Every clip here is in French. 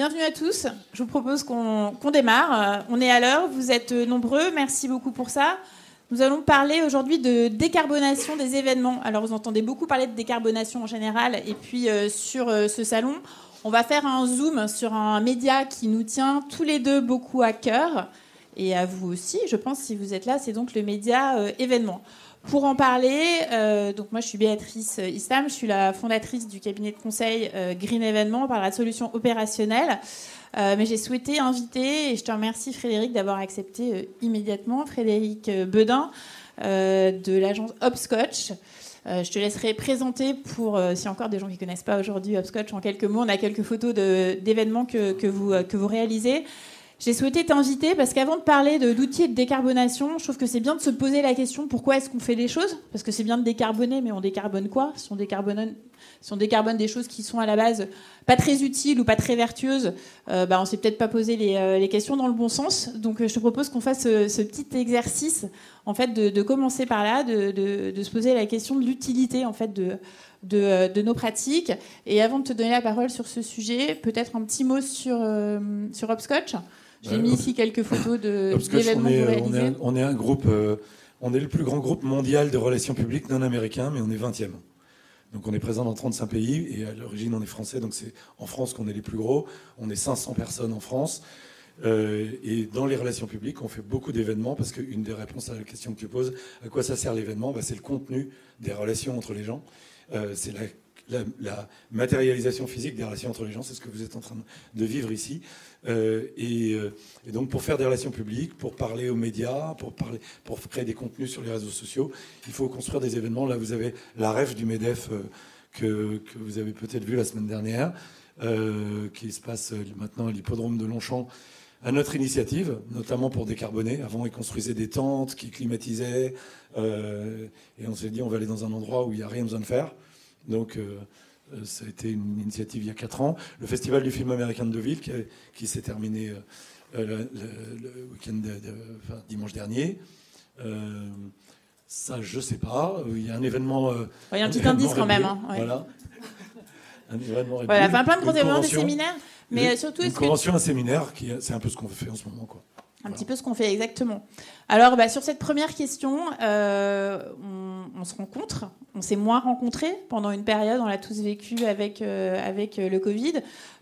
Bienvenue à tous. Je vous propose qu'on démarre. Euh, on est à l'heure, vous êtes nombreux. Merci beaucoup pour ça. Nous allons parler aujourd'hui de décarbonation des événements. Alors vous entendez beaucoup parler de décarbonation en général et puis euh, sur euh, ce salon, on va faire un zoom sur un média qui nous tient tous les deux beaucoup à cœur et à vous aussi, je pense, si vous êtes là, c'est donc le média événement. Pour en parler, euh, moi je suis Béatrice Islam, je suis la fondatrice du cabinet de conseil euh, Green Événement, on parlera de solutions opérationnelles. Euh, mais j'ai souhaité inviter, et je te remercie Frédéric d'avoir accepté immédiatement, Frédéric Bedin de l'agence Hopscotch. je te laisserai présenter pour, si encore des gens qui ne connaissent pas aujourd'hui Hopscotch, en quelques mots. On a quelques photos d'événements que vous réalisez. J'ai souhaité t'inviter parce qu'avant de parler de l'outil de décarbonation, je trouve que c'est bien de se poser la question pourquoi est-ce qu'on fait les choses? Parce que c'est bien de décarboner, mais on décarbone quoi? Si on décarbone, si on des choses qui sont à la base pas très utiles ou pas très vertueuses, euh, bah on s'est peut-être pas posé les, euh, questions dans le bon sens. Donc euh, je te propose qu'on fasse ce, petit exercice, en fait, de, commencer par là, de, se poser la question de l'utilité, en fait, de, nos pratiques. Et avant de te donner la parole sur ce sujet, peut-être un petit mot sur, sur Hopscotch. J'ai mis ici quelques photos d'événements on, est, on est un groupe, euh, on est le plus grand groupe mondial de relations publiques non américain, mais on est 20e. Donc on est présent dans 35 pays et à l'origine on est français, donc c'est en France qu'on est les plus gros. On est 500 personnes en France. Euh, et dans les relations publiques, on fait beaucoup d'événements parce qu'une des réponses à la question que tu poses, à quoi ça sert l'événement? Bah, C'est le contenu des relations entre les gens. Euh, c'est la la, matérialisation physique des relations entre les gens, c'est ce que vous êtes en train de vivre ici. Euh, euh, et, donc pour faire des relations publiques, pour parler aux médias, pour, créer des contenus sur les réseaux sociaux, il faut construire des événements. Là, vous avez la rêve du MEDEF euh, que, que, vous avez peut-être vu la semaine dernière, qui se passe maintenant à l'hippodrome de Longchamp à notre initiative, notamment pour décarboner. Avant, ils construisaient des tentes qui climatisaient. et on s'est dit, on va aller dans un endroit où il n'y a rien besoin de faire. Donc, euh, euh, ça a été une initiative il y a 4 ans. Le Festival du film américain de Deauville, qui, s'est terminé euh, le, week-end dimanche dernier. ça, je sais pas. Il y a un événement. il y a un petit indice quand même. Hein, voilà. Un événement voilà, enfin, plein de gros événements, des séminaires. Mais surtout, une convention, un séminaire, c'est un peu ce qu'on fait en ce moment. Quoi. Un petit peu ce qu'on fait exactement. Alors, bah, sur cette première question, euh, on, se rencontre. On s'est moins rencontrés pendant une période. On l'a tous vécu avec, euh, avec euh, le Covid.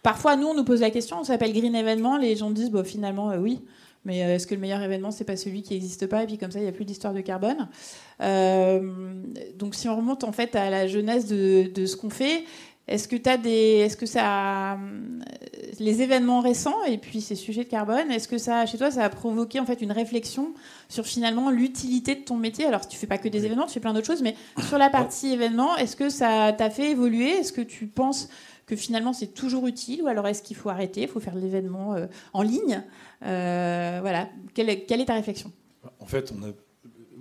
Parfois, nous, on nous pose la question. On s'appelle Green Événement. Les gens disent, bon, finalement, oui. Mais est-ce que le meilleur événement, c'est pas celui qui n'existe pas? Et puis comme ça, il n'y a plus d'histoire de carbone. donc, si on remonte en fait à la jeunesse de, de ce qu'on fait, est-ce que tu as des, est-ce que ça, les événements récents et puis ces sujets de carbone, est-ce que ça, chez toi, ça a provoqué en fait une réflexion sur finalement l'utilité de ton métier? Alors, tu fais pas que des événements, tu fais plein d'autres choses, mais sur la partie événements, est-ce que ça t'a fait évoluer? Est-ce que tu penses que finalement c'est toujours utile ou alors est-ce qu'il faut arrêter Il faut faire l'événement euh, en ligne? Euh, Voilà. Quelle est, quelle est ta réflexion? En fait, on a,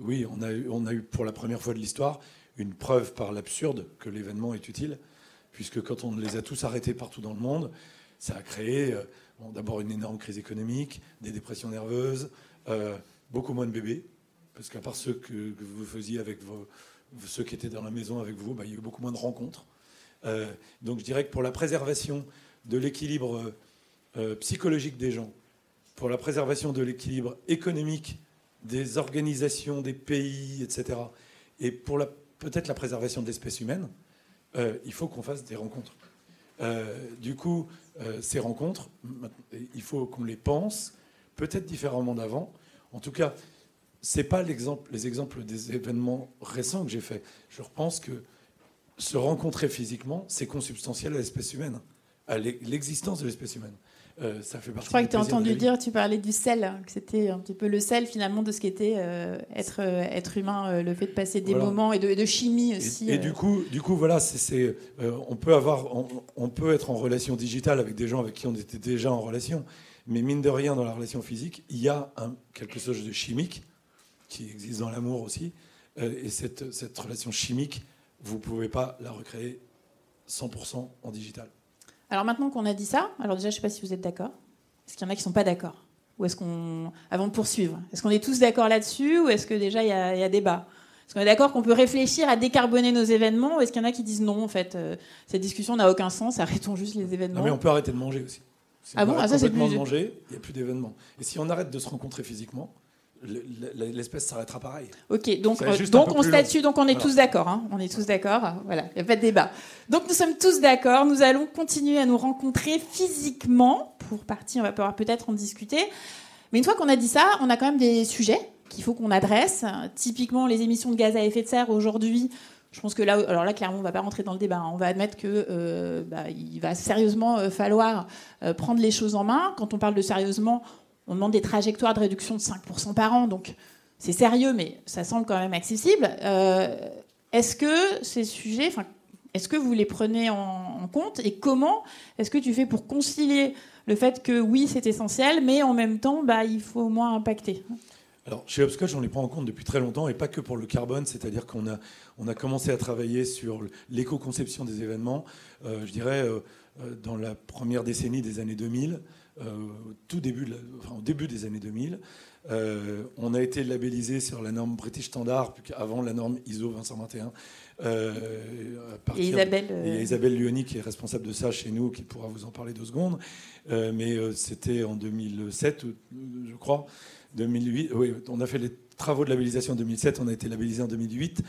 oui, on a, on a eu pour la première fois de l'histoire une preuve par l'absurde que l'événement est utile puisque quand on les a tous arrêtés partout dans le monde, ça a créé euh, d'abord une énorme crise économique, des dépressions nerveuses, euh, beaucoup moins de bébés, parce qu'à part ceux que, vous faisiez avec ceux qui étaient dans la maison avec vous, bah, il y a eu beaucoup moins de rencontres. Euh, donc je dirais que pour la préservation de l'équilibre psychologique des gens, pour la préservation de l'équilibre économique des organisations, des pays, etc., et pour peut-être la préservation de l'espèce humaine, euh, il faut qu'on fasse des rencontres. Euh, du coup, euh, ces rencontres, il faut qu'on les pense, peut-être différemment d'avant. En tout cas, ce n'est pas les exemples des événements récents que j'ai faits. Je pense que se rencontrer physiquement, c'est consubstantiel à l'espèce humaine, à l'existence de l'espèce humaine. Euh, ça fait partie Je crois que tu as entendu dire, tu parlais du sel, hein, que c'était un petit peu le sel finalement de ce qu'était euh, être, euh, être humain, le fait de passer des moments et de, chimie aussi. Et, du coup, du coup, voilà, c'est, on peut avoir, on, peut être en relation digitale avec des gens avec qui on était déjà en relation, mais mine de rien, dans la relation physique, il y a un, quelque chose de chimique qui existe dans l'amour aussi, et cette, cette relation chimique, vous pouvez pas la recréer 100% en digital. Alors maintenant qu'on a dit ça, alors déjà je ne sais pas si vous êtes d'accord. Est-ce qu'il y en a qui ne sont pas d'accord? Ou est-ce qu'on, avant de poursuivre, est-ce qu'on est tous d'accord là-dessus ou est-ce que déjà il y, a, débat? Est-ce qu'on est d'accord qu'on peut réfléchir à décarboner nos événements ou est-ce qu'il y en a qui disent non en fait euh, cette discussion n'a aucun sens, arrêtons juste les événements Non mais on peut arrêter de manger aussi. Si ah bon? Ah, ça, complètement de manger, il n'y a plus d'événements. Et si on arrête de se rencontrer physiquement, l'espèce s'arrêtera pareil. Ok, donc, euh, donc on statue, donc on est tous d'accord. Hein. on est tous d'accord. Voilà, il n'y a pas de débat. Donc nous sommes tous d'accord. Nous allons continuer à nous rencontrer physiquement. Pour partie, on va pouvoir peut-être en discuter. Mais une fois qu'on a dit ça, on a quand même des sujets qu'il faut qu'on adresse. Typiquement, les émissions de gaz à effet de serre aujourd'hui. Je pense que là, alors là, clairement, on ne va pas rentrer dans le débat. Hein. On va admettre que euh, bah, il va sérieusement euh, falloir prendre les choses en main. Quand on parle de sérieusement, on demande des trajectoires de réduction de 5% par an, donc c'est sérieux, mais ça semble quand même accessible. Euh, est-ce que ces sujets, est-ce que vous les prenez en, compte et comment est-ce que tu fais pour concilier le fait que oui, c'est essentiel, mais en même temps, bah, il faut au moins impacter? Alors, chez Upscotch, on les prend en compte depuis très longtemps, et pas que pour le carbone, c'est-à-dire qu'on a, on a commencé à travailler sur l'éco-conception des événements, euh, je dirais, euh, dans la première décennie des années 2000. Euh, tout début, au début des années 2000. Euh, on a été labellisé sur la norme British Standard, avant la norme ISO 2121. Euh, et Isabelle, et Isabelle Luoni, qui est responsable de ça chez nous, qui pourra vous en parler deux secondes. mais c'était en 2007, je crois. 2008, oui, on a fait les travaux de labellisation en 2007, on a été labellisé en 2008.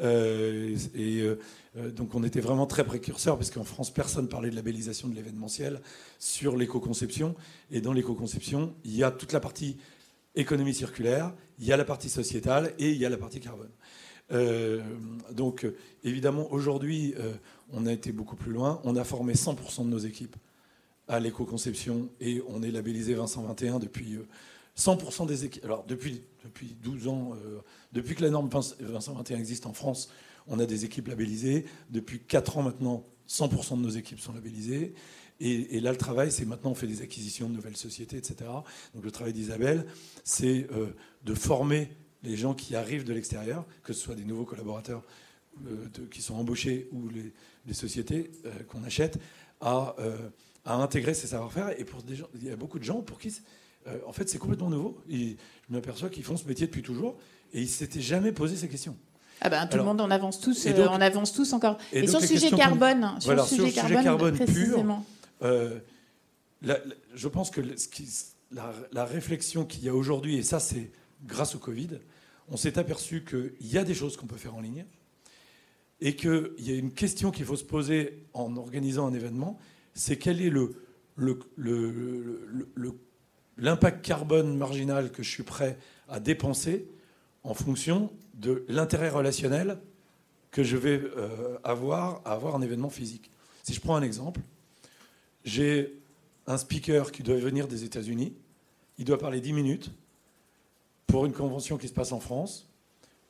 Euh, et euh, euh, donc on était vraiment très précurseurs, parce qu'en France, personne parlait de labellisation de l'événementiel sur l'éco-conception. Et dans l'éco-conception, il y a toute la partie économie circulaire, il y a la partie sociétale et il y a la partie carbone. donc évidemment, aujourd'hui, on a été beaucoup plus loin. On a formé 100% de nos équipes à l'éco-conception et on est labellisé Vincent 21 depuis 100% des équipes. Alors, depuis, depuis 12 ans, euh, depuis que la norme 521 existe en France, on a des équipes labellisées. Depuis 4 ans maintenant, 100% de nos équipes sont labellisées. Et, là, le travail, c'est maintenant, on fait des acquisitions de nouvelles sociétés, etc. Donc, le travail d'Isabelle, c'est euh, de former les gens qui arrivent de l'extérieur, que ce soit des nouveaux collaborateurs euh, qui sont embauchés ou les, sociétés qu'on achète, à, intégrer ces savoir-faire. Et pour il y a beaucoup de gens pour qui euh, en fait, c'est complètement nouveau. je m'aperçois qu'ils font ce métier depuis toujours et ils ne s'étaient jamais posé ces questions. Ah ben, tout le monde en avance tous, euh, on avance tous encore. Et, sur, le sujet carbone, sur, le sujet carbone, pur, euh, je pense que la, réflexion qu'il y a aujourd'hui, et ça c'est grâce au Covid, on s'est aperçu qu'il y a des choses qu'on peut faire en ligne et qu'il y a une question qu'il faut se poser en organisant un événement, c'est quel est le, le, le, le l'impact carbone marginal que je suis prêt à dépenser en fonction de l'intérêt relationnel que je vais euh, avoir à avoir un événement physique. Si je prends un exemple, j'ai un speaker qui doit venir des États-Unis, il doit parler 10 minutes pour une convention qui se passe en France,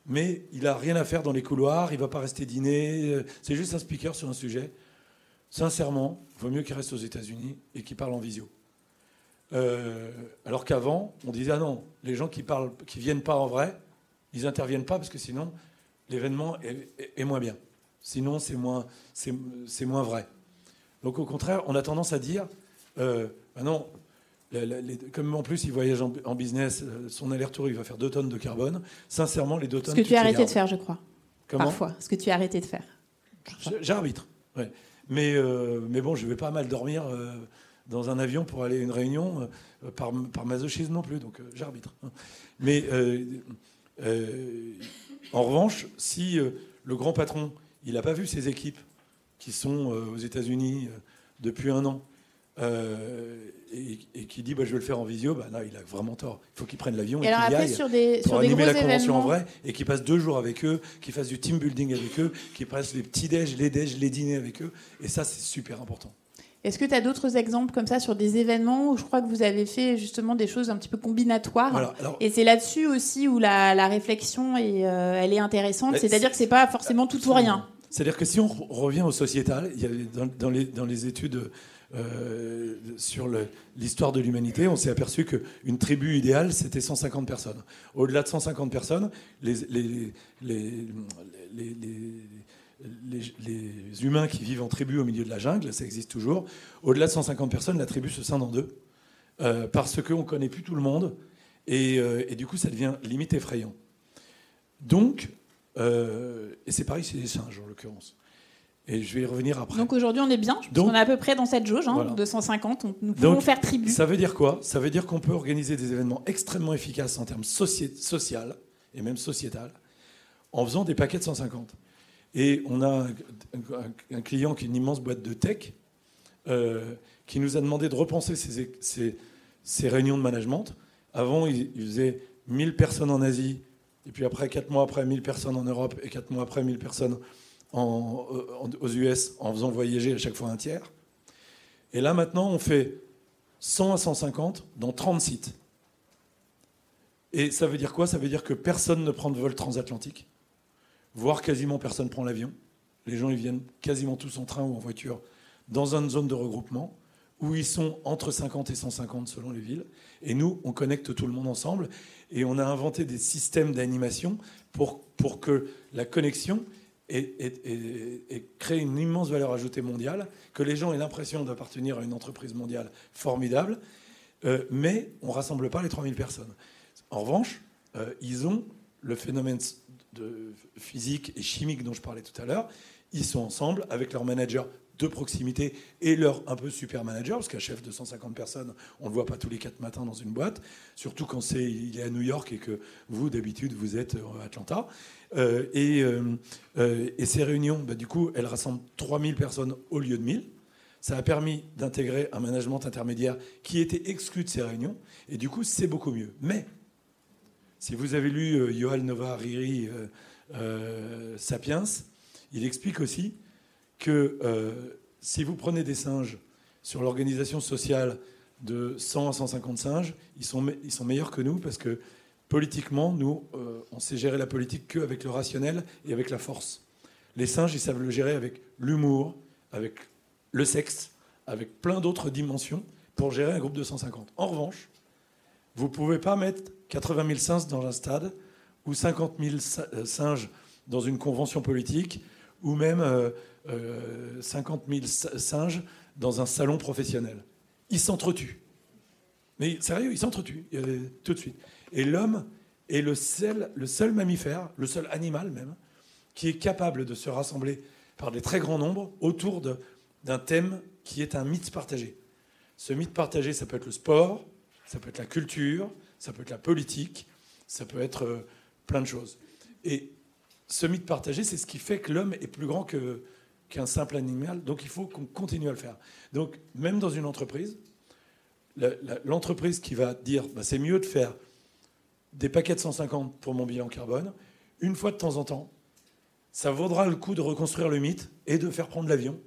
mais il n'a rien à faire dans les couloirs, il ne va pas rester dîner, euh, c'est juste un speaker sur un sujet. Sincèrement, il vaut mieux qu'il reste aux États-Unis et qu'il parle en visio. Euh, alors qu'avant, on disait ah non, les gens qui parlent, qui viennent pas en vrai, ils interviennent pas parce que sinon l'événement est, moins bien. Sinon, c'est moins, c'est, moins vrai. Donc au contraire, on a tendance à dire euh, ah non, comme en plus il voyage en, business, euh, son aller-retour il va faire deux tonnes de carbone. Sincèrement, les deux tonnes. Ce que tu, as arrêté de faire, je crois. Comment? Parfois. Ce que tu as arrêté de faire. J'arbitre. Ouais. Mais, mais bon, je vais pas mal dormir dans un avion pour aller à une réunion euh, par, par, masochisme non plus, donc euh, j'arbitre. Mais euh, en revanche, si le grand patron, il n'a pas vu ses équipes qui sont aux États-Unis depuis un an, et, qui dit bah, je vais le faire en visio, bah, là, il a vraiment tort. Il faut qu'il prenne l'avion et, qu'il y aille sur des, pour sur animer la convention en vrai et qu'il passe deux jours avec eux, qu'il fasse du team building avec eux, qu'il passe les petits déj, les déj, les dîners avec eux. Et ça, c'est super important. Est-ce que tu as d'autres exemples comme ça sur des événements où je crois que vous avez fait justement des choses un petit peu combinatoires Et c'est là-dessus aussi où la, réflexion est, euh, elle est intéressante. C'est-à-dire que c'est pas forcément tout ou rien. C'est-à-dire que si on revient au sociétal, il y a dans, les, dans les études euh, sur l'histoire de l'humanité, on s'est aperçu qu'une tribu idéale, c'était 150 personnes. Au-delà de 150 personnes, les, les, les, les, humains qui vivent en tribu au milieu de la jungle, ça existe toujours. Au-delà de 150 personnes, la tribu se scinde en deux, euh, parce qu'on ne connaît plus tout le monde, euh, et, du coup, ça devient limite effrayant. Donc, euh, et c'est pareil chez les singes en l'occurrence. Et je vais y revenir après. Donc aujourd'hui, on est bien. Donc, on est à peu près dans cette jauge, hein, 250. nous pouvons faire tribu. Ça veut dire quoi? Ça veut dire qu'on peut organiser des événements extrêmement efficaces en termes social et même sociétal en faisant des paquets de 150. Et on a un, client qui est une immense boîte de tech euh, qui nous a demandé de repenser ces, réunions de management. Avant, il, il faisait 1000 personnes en Asie, et puis après, 4 mois après, 1000 personnes en Europe, et 4 mois après, 1000 personnes aux US en faisant voyager à chaque fois un tiers. Et là maintenant, on fait 100 à 150 dans 30 sites. Et ça veut dire quoi? Ça veut dire que personne ne prend de vol transatlantique, voire quasiment personne prend l'avion. Les gens ils viennent quasiment tous en train ou en voiture dans une zone de regroupement où ils sont entre 50 et 150 selon les villes. Et nous, on connecte tout le monde ensemble et on a inventé des systèmes d'animation pour, pour que la connexion créer une immense valeur ajoutée mondiale, que les gens aient l'impression d'appartenir à une entreprise mondiale formidable, euh, mais on ne rassemble pas les 3000 personnes. En revanche, euh, ils ont le phénomène de physique et chimique dont je parlais tout à l'heure. Ils sont ensemble avec leur manager de proximité et leur un peu super manager, parce qu'un chef de 150 personnes, on ne le voit pas tous les quatre matins dans une boîte, surtout quand c'est, il est à New York et que vous, d'habitude, vous êtes à Atlanta. Euh, euh, euh, et, ces réunions, bah, du coup, elles rassemblent 3000 personnes au lieu de 1000. Ça a permis d'intégrer un management intermédiaire qui était exclu de ces réunions. Et du coup, c'est beaucoup mieux. Mais, si vous avez lu Yoel Nova Riri Sapiens, il explique aussi que si vous prenez des singes sur l'organisation sociale de 100 à 150 singes, ils sont, meilleurs que nous parce que politiquement, nous, euh, on sait gérer la politique qu'avec le rationnel et avec la force. Les singes, ils savent le gérer avec l'humour, avec le sexe, avec plein d'autres dimensions pour gérer un groupe de 150. En revanche, vous ne pouvez pas mettre 80 000 singes dans un stade ou 50 000 euh, singes dans une convention politique ou même 50 euh, 000 singes dans un salon professionnel. Ils s'entretuent. Mais sérieux, ils s'entretuent tout de suite. Et l'homme est le seul mammifère, le seul animal même, qui est capable de se rassembler par des très grands nombres autour d'un thème qui est un mythe partagé. Ce mythe partagé, ça peut être le sport, ça peut être la culture, ça peut être la politique, ça peut être euh, plein de choses. Et ce mythe partagé, c'est ce qui fait que l'homme est plus grand qu'un simple animal. Donc il faut qu'on continue à le faire. Donc même dans une entreprise, l'entreprise qui va dire bah, c'est mieux de faire des paquets de 150 pour mon bilan carbone, une fois de temps en temps, ça vaudra le coup de reconstruire le mythe et de faire prendre l'avion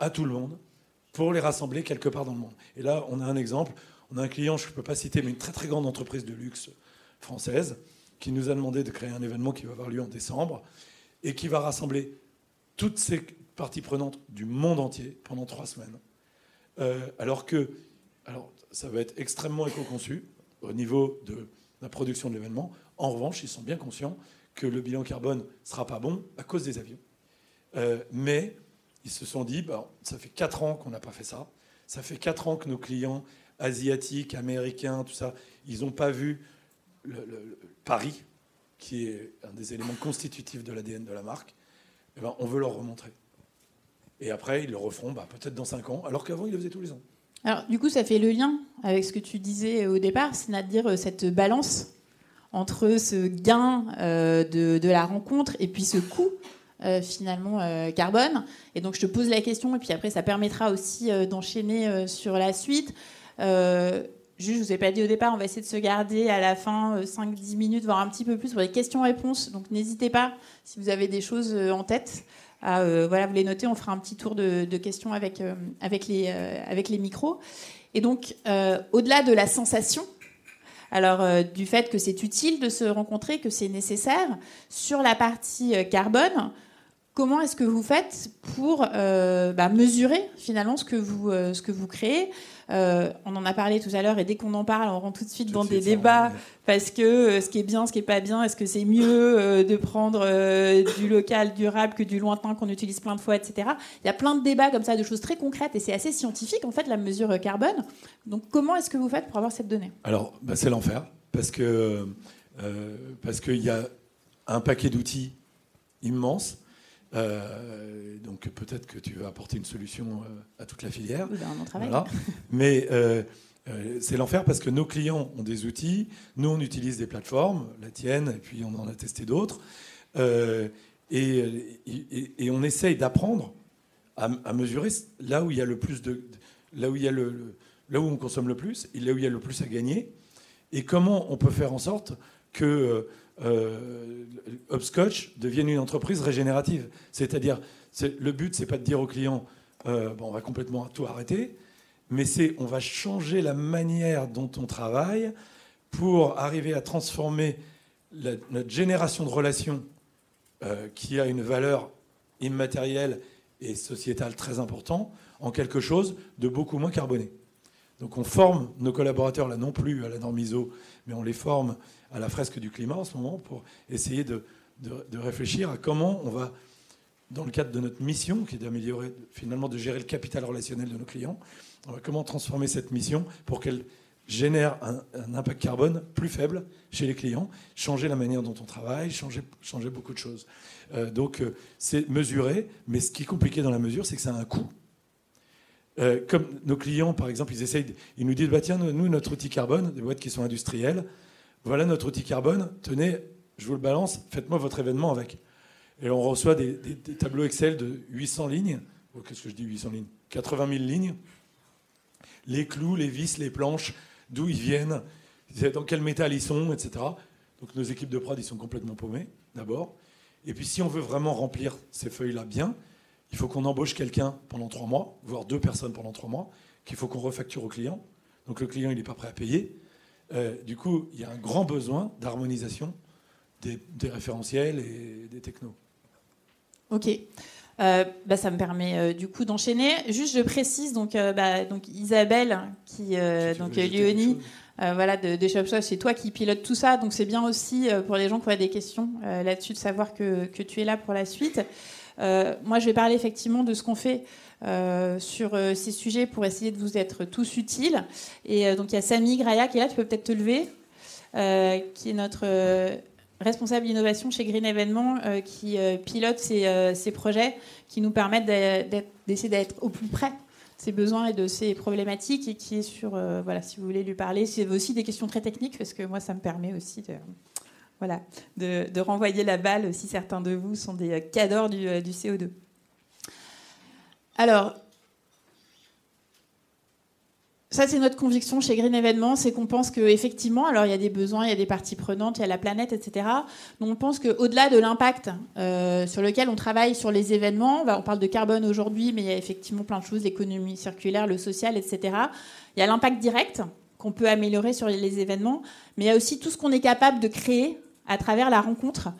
à tout le monde pour les rassembler quelque part dans le monde. Et là, on a un exemple. On a un client, je ne peux pas citer, mais une très très grande entreprise de luxe française qui nous a demandé de créer un événement qui va avoir lieu en décembre et qui va rassembler toutes ces parties prenantes du monde entier pendant trois semaines. Euh, alors que, alors ça va être extrêmement éco-conçu au niveau de la production de l'événement. En revanche, ils sont bien conscients que le bilan carbone ne sera pas bon à cause des avions. Euh, mais ils se sont dit, bah, ça fait 4 ans qu'on n'a pas fait ça. Ça fait 4 ans que nos clients asiatiques, américains, tout ça, ils n'ont pas vu le, Paris, qui est un des éléments constitutifs de l'ADN de la marque. Eh ben, on veut leur remontrer. Et après, ils le referont bah, peut-être dans 5 ans, alors qu'avant, ils le faisaient tous les ans. Alors, du coup, ça fait le lien avec ce que tu disais au départ, c'est-à-dire euh, cette balance entre ce gain euh, de, la rencontre et puis ce coût euh, finalement carbone. Et donc, je te pose la question, et puis après, ça permettra aussi d'enchaîner sur la suite. Juste, je vous ai pas dit au départ, on va essayer de se garder à la fin 5-10 minutes, voire un petit peu plus pour les questions-réponses. Donc n'hésitez pas si vous avez des choses en tête. Euh, voilà, vous les notez, on fera un petit tour de, questions avec, euh, avec, les, euh, avec les micros. Et donc, au-delà de la sensation, alors du fait que c'est utile de se rencontrer, que c'est nécessaire, sur la partie carbone, comment est-ce que vous faites pour bah, mesurer finalement ce que vous, ce que vous créez? Euh, on en a parlé tout à l'heure et dès qu'on en parle, on rentre tout de suite dans des débats parce que euh, ce qui est bien, ce qui est pas bien, est-ce que c'est mieux euh, de prendre du local durable que du lointain qu'on utilise plein de fois, etc. Il y a plein de débats comme ça, de choses très concrètes et c'est assez scientifique en fait la mesure carbone. Donc comment est-ce que vous faites pour avoir cette donnée? Alors bah, c'est l'enfer parce que parce qu'il y a un paquet d'outils immense. Donc peut-être que tu vas apporter une solution à toute la filière. Oui, ben, on travaille. Mais c'est l'enfer parce que nos clients ont des outils, nous on utilise des plateformes, la tienne, et puis on en a testé d'autres. Et, et, on essaye d'apprendre à, mesurer là où il y a le plus de, là où il y a le, là où on consomme le plus et là où il y a le plus à gagner, et comment on peut faire en sorte que euh, Upscotch devienne une entreprise régénérative. C'est-à-dire, le but, c'est pas de dire au client, euh, bon, on va complètement tout arrêter, mais c'est on va changer la manière dont on travaille pour arriver à transformer notre génération de relations euh, qui a une valeur immatérielle et sociétale très importante en quelque chose de beaucoup moins carboné. Donc on forme nos collaborateurs là non plus à la norme ISO, mais on les forme à la fresque du climat en ce moment pour essayer de, réfléchir à comment on va, dans le cadre de notre mission, qui est d'améliorer, finalement de gérer le capital relationnel de nos clients, on va comment transformer cette mission pour qu'elle génère un, impact carbone plus faible chez les clients, changer la manière dont on travaille, changer, changer beaucoup de choses. Euh, donc euh, c'est mesuré, mais ce qui est compliqué dans la mesure, c'est que ça a un coût. Euh, comme nos clients, par exemple, ils essayent, ils nous disent bah, tiens, nous, notre outil carbone, des boîtes qui sont industrielles, voilà notre outil carbone, tenez, je vous le balance, faites-moi votre événement avec. Et on reçoit des, tableaux Excel de 800 lignes, oh, qu'est-ce que je dis 800 lignes? 80 000 lignes, les clous, les vis, les planches, d'où ils viennent, dans quel métal ils sont, etc. Donc nos équipes de prod, ils sont complètement paumées, d'abord. Et puis si on veut vraiment remplir ces feuilles-là bien, il faut qu'on embauche quelqu'un pendant trois mois, voire deux personnes pendant trois mois, qu'il faut qu'on refacture au client. Donc le client, il n'est pas prêt à payer. Euh, du coup, il y a un grand besoin d'harmonisation des, référentiels et des technos. Ok. Euh, bah, ça me permet euh, du coup d'enchaîner. Juste, je précise donc, bah, donc Isabelle, qui, donc Léonie, voilà, de, de ShopShop, c'est toi qui pilote tout ça. Donc c'est bien aussi pour les gens qui auraient des questions là-dessus de savoir que, que, tu es là pour la suite. Moi, je vais parler effectivement de ce qu'on fait. sur ces sujets pour essayer de vous être tous utiles. Et donc il y a Samy Graya qui est là, tu peux peut-être te lever, qui est notre responsable innovation chez Green Evénement euh, qui euh, pilote euh, ces, projets qui nous permettent d'essayer d'être au plus près de ses besoins et de ses problématiques et qui est sur, voilà, si vous voulez lui parler, c'est aussi des questions très techniques parce que moi ça me permet aussi de, voilà, de, renvoyer la balle si certains de vous sont des cadors du, du CO2. Alors, ça, c'est notre conviction chez Green Evénement, c'est qu'on pense qu'effectivement, alors il y a des besoins, il y a des parties prenantes, il y a la planète, etc. Mais on pense qu'au-delà de l'impact euh, sur lequel on travaille sur les événements, on parle de carbone aujourd'hui, mais il y a effectivement plein de choses, l'économie circulaire, le social, etc. Il y a l'impact direct qu'on peut améliorer sur les événements, mais il y a aussi tout ce qu'on est capable de créer à travers la rencontre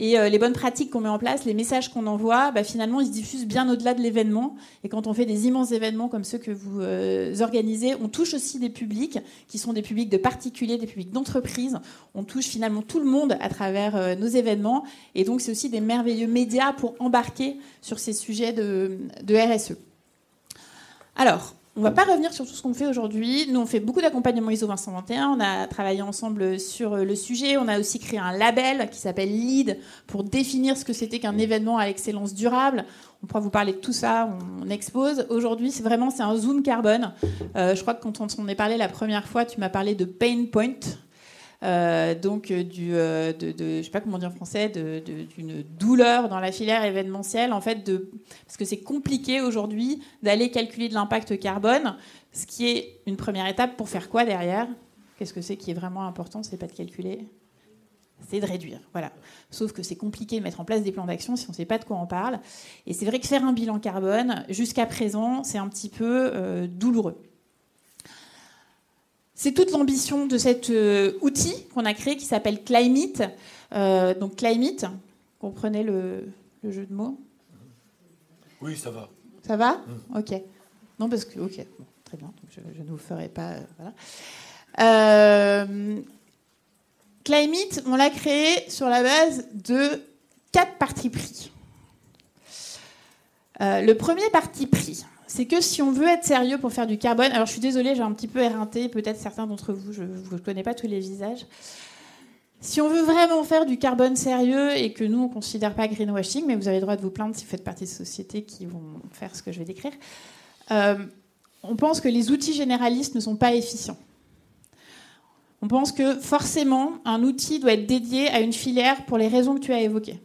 et euh, les bonnes pratiques qu'on met en place, les messages qu'on envoie, bah, finalement, ils se diffusent bien au-delà de l'événement. Et quand on fait des immenses événements comme ceux que vous euh, organisez, on touche aussi des publics qui sont des publics de particuliers, des publics d'entreprises. On touche finalement tout le monde à travers euh, nos événements. Et donc, c'est aussi des merveilleux médias pour embarquer sur ces sujets de, de RSE. Alors, on va pas revenir sur tout ce qu'on fait aujourd'hui. Nous, on fait beaucoup d'accompagnement ISO 521. On a travaillé ensemble sur le sujet. On a aussi créé un label qui s'appelle LEAD pour définir ce que c'était qu'un événement à l'excellence durable. On pourra vous parler de tout ça. On expose. Aujourd'hui, c'est vraiment c'est un zoom carbone. Euh, je crois que quand on s'en est parlé la première fois, tu m'as parlé de pain point. Euh, donc euh, du, euh, sais pas comment dire en français, d'une douleur dans la filière événementielle, en fait, parce que c'est compliqué aujourd'hui d'aller calculer de l'impact carbone, ce qui est une première étape pour faire quoi derrière? Qu'est-ce que c'est qui est vraiment important? C'est pas de calculer, c'est de réduire. Voilà. Sauf que c'est compliqué de mettre en place des plans d'action si on ne sait pas de quoi on parle. Et c'est vrai que faire un bilan carbone, jusqu'à présent, c'est un petit peu douloureux. C'est toute l'ambition de cet euh, outil qu'on a créé qui s'appelle Climate. Euh, donc Climate, comprenez le, jeu de mots Oui, ça va. Ça va mm. Ok. Non, parce que. Ok, très bien. je, ne vous ferai pas. Euh, Climate, on l'a créé sur la base de quatre parties pris. le premier parti pris, c'est que si on veut être sérieux pour faire du carbone, alors je suis désolée, j'ai un petit peu éreinté, peut-être certains d'entre vous, je ne connais pas tous les visages. Si on veut vraiment faire du carbone sérieux et que nous, on ne considère pas greenwashing, mais vous avez le droit de vous plaindre si vous faites partie de sociétés qui vont faire ce que je vais décrire, euh, on pense que les outils généralistes ne sont pas efficients. On pense que forcément, un outil doit être dédié à une filière pour les raisons que tu as évoquées.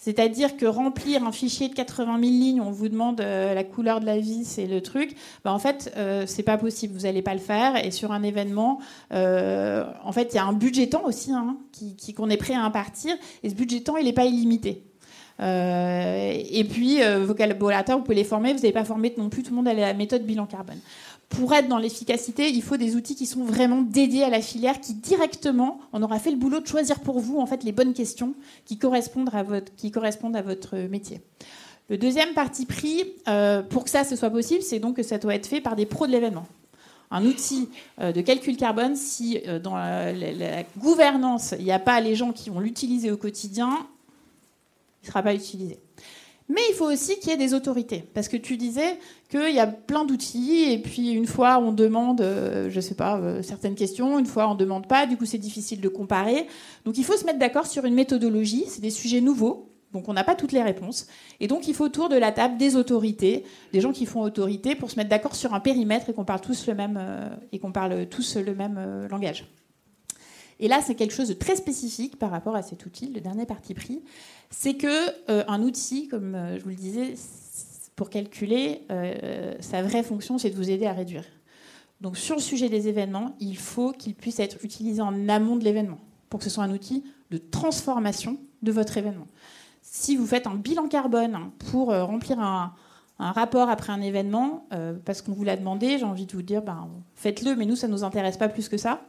C'est-à-dire que remplir un fichier de 80 000 lignes, on vous demande euh, la couleur de la vis c'est le truc, bah, en fait, euh, c'est pas possible, vous n'allez pas le faire. Et sur un événement, euh, en fait, il y a un budget temps aussi hein, qu'on est prêt à impartir, et ce budget temps, il n'est pas illimité. et puis, vos collaborateurs, vous pouvez les former, vous n'avez pas formé non plus tout le monde à la méthode bilan carbone pour être dans l'efficacité, il faut des outils qui sont vraiment dédiés à la filière, qui directement, on aura fait le boulot de choisir pour vous en fait les bonnes questions qui correspondent à votre, métier. Le deuxième parti pris, euh, pour que ça ce soit possible, c'est donc que ça doit être fait par des pros de l'événement. Un outil euh, de calcul carbone, si euh, dans la gouvernance, il n'y a pas les gens qui vont l'utiliser au quotidien, il ne sera pas utilisé. Mais il faut aussi qu'il y ait des autorités. Parce que tu disais qu'il y a plein d'outils, et puis une fois on demande, euh, je ne sais pas, euh, certaines questions, une fois on ne demande pas, du coup c'est difficile de comparer. Donc il faut se mettre d'accord sur une méthodologie, c'est des sujets nouveaux, donc on n'a pas toutes les réponses. Et donc il faut autour de la table des autorités, des gens qui font autorité pour se mettre d'accord sur un périmètre et qu'on parle tous le même, euh, et qu'on parle tous le même langage. Et là, c'est quelque chose de très spécifique par rapport à cet outil, le dernier parti pris. C'est que euh, un outil, comme euh, je vous le disais, pour calculer, euh, sa vraie fonction, c'est de vous aider à réduire. Donc sur le sujet des événements, il faut qu'il puisse être utilisé en amont de l'événement, pour que ce soit un outil de transformation de votre événement. Si vous faites un bilan carbone pour remplir un, rapport après un événement, parce qu'on vous l'a demandé, j'ai envie de vous dire, ben, faites-le, mais nous, ça ne nous intéresse pas plus que ça.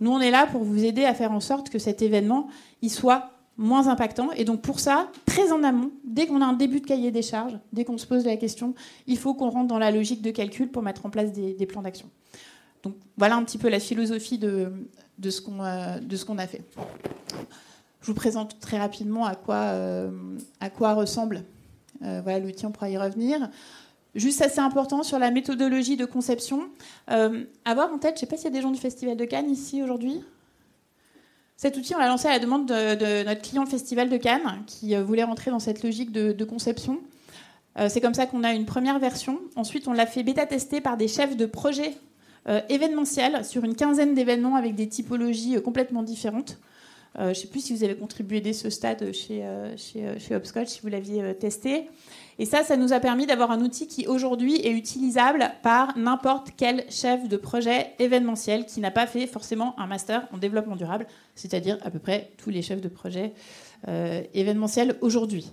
Nous, on est là pour vous aider à faire en sorte que cet événement il soit moins impactant. Et donc pour ça, très en amont, dès qu'on a un début de cahier des charges, dès qu'on se pose la question, il faut qu'on rentre dans la logique de calcul pour mettre en place des, plans d'action. Donc voilà un petit peu la philosophie de, de ce qu'on a fait. Je vous présente très rapidement à quoi, euh, ressemble euh, voilà l'outil, on pourra y revenir. Juste assez important sur la méthodologie de conception. Euh, avoir en tête, je ne sais pas s'il y a des gens du Festival de Cannes ici aujourd'hui. Cet outil, on l'a lancé à la demande de, notre client Festival de Cannes, qui euh, voulait rentrer dans cette logique de, conception. Euh, c'est comme ça qu'on a une première version. Ensuite, on l'a fait bêta-tester par des chefs de projet événementiels sur une quinzaine d'événements avec des typologies complètement différentes. je ne sais plus si vous avez contribué dès ce stade chez, chez, chez Hopscotch, si vous l'aviez testé. Et ça, ça nous a permis d'avoir un outil qui aujourd'hui est utilisable par n'importe quel chef de projet événementiel qui n'a pas fait forcément un master en développement durable, c'est-à-dire à peu près tous les chefs de projet euh, événementiels aujourd'hui.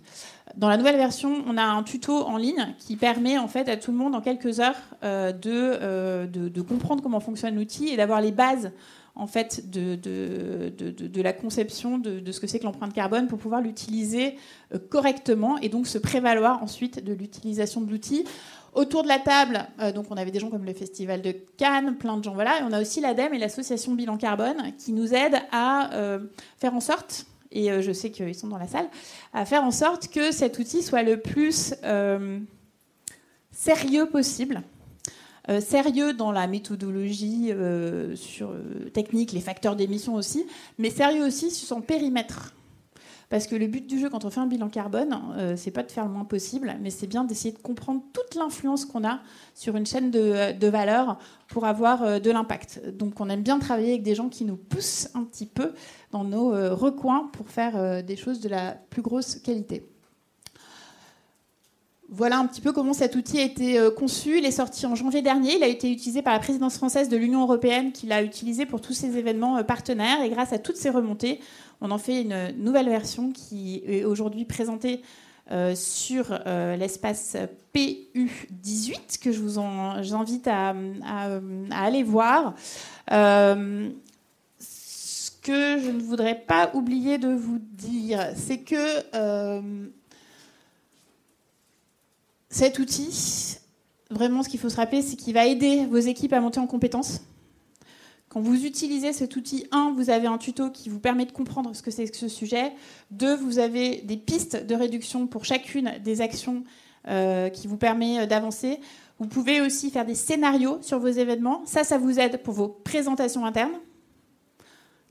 Dans la nouvelle version, on a un tuto en ligne qui permet en fait à tout le monde en quelques heures euh, euh, de, comprendre comment fonctionne l'outil et d'avoir les bases en fait de, la conception de, ce que c'est que l'empreinte carbone pour pouvoir l'utiliser euh, correctement et donc se prévaloir ensuite de l'utilisation de l'outil. Autour de la table, euh, donc on avait des gens comme le Festival de Cannes, plein de gens, voilà, et on a aussi l'ADEME et l'association Bilan Carbone qui nous aident à euh, faire en sorte, et je sais qu'ils sont dans la salle, à faire en sorte que cet outil soit le plus sérieux possible sérieux dans la méthodologie euh, sur, euh, technique, les facteurs d'émission aussi, mais sérieux aussi sur son périmètre. Parce que le but du jeu, quand on fait un bilan carbone, c'est pas de faire le moins possible, mais c'est bien d'essayer de comprendre toute l'influence qu'on a sur une chaîne de valeur pour avoir de l'impact. Donc on aime bien travailler avec des gens qui nous poussent un petit peu dans nos recoins pour faire des choses de la plus grosse qualité. Voilà un petit peu comment cet outil a été euh, conçu. Il est sorti en janvier dernier. Il a été utilisé par la présidence française de l'Union européenne qui l'a utilisé pour tous ses événements euh, partenaires. Et grâce à toutes ces remontées, on en fait une nouvelle version qui est aujourd'hui présentée euh, sur l'espace PU18 que je vous invite à, aller voir. ce que je ne voudrais pas oublier de vous dire, c'est que cet outil, vraiment, ce qu'il faut se rappeler, c'est qu'il va aider vos équipes à monter en compétences. Quand vous utilisez cet outil, un, vous avez un tuto qui vous permet de comprendre ce que c'est que ce sujet. Deux, vous avez des pistes de réduction pour chacune des actions euh, qui vous permet d'avancer. Vous pouvez aussi faire des scénarios sur vos événements. Ça, ça vous aide pour vos présentations internes.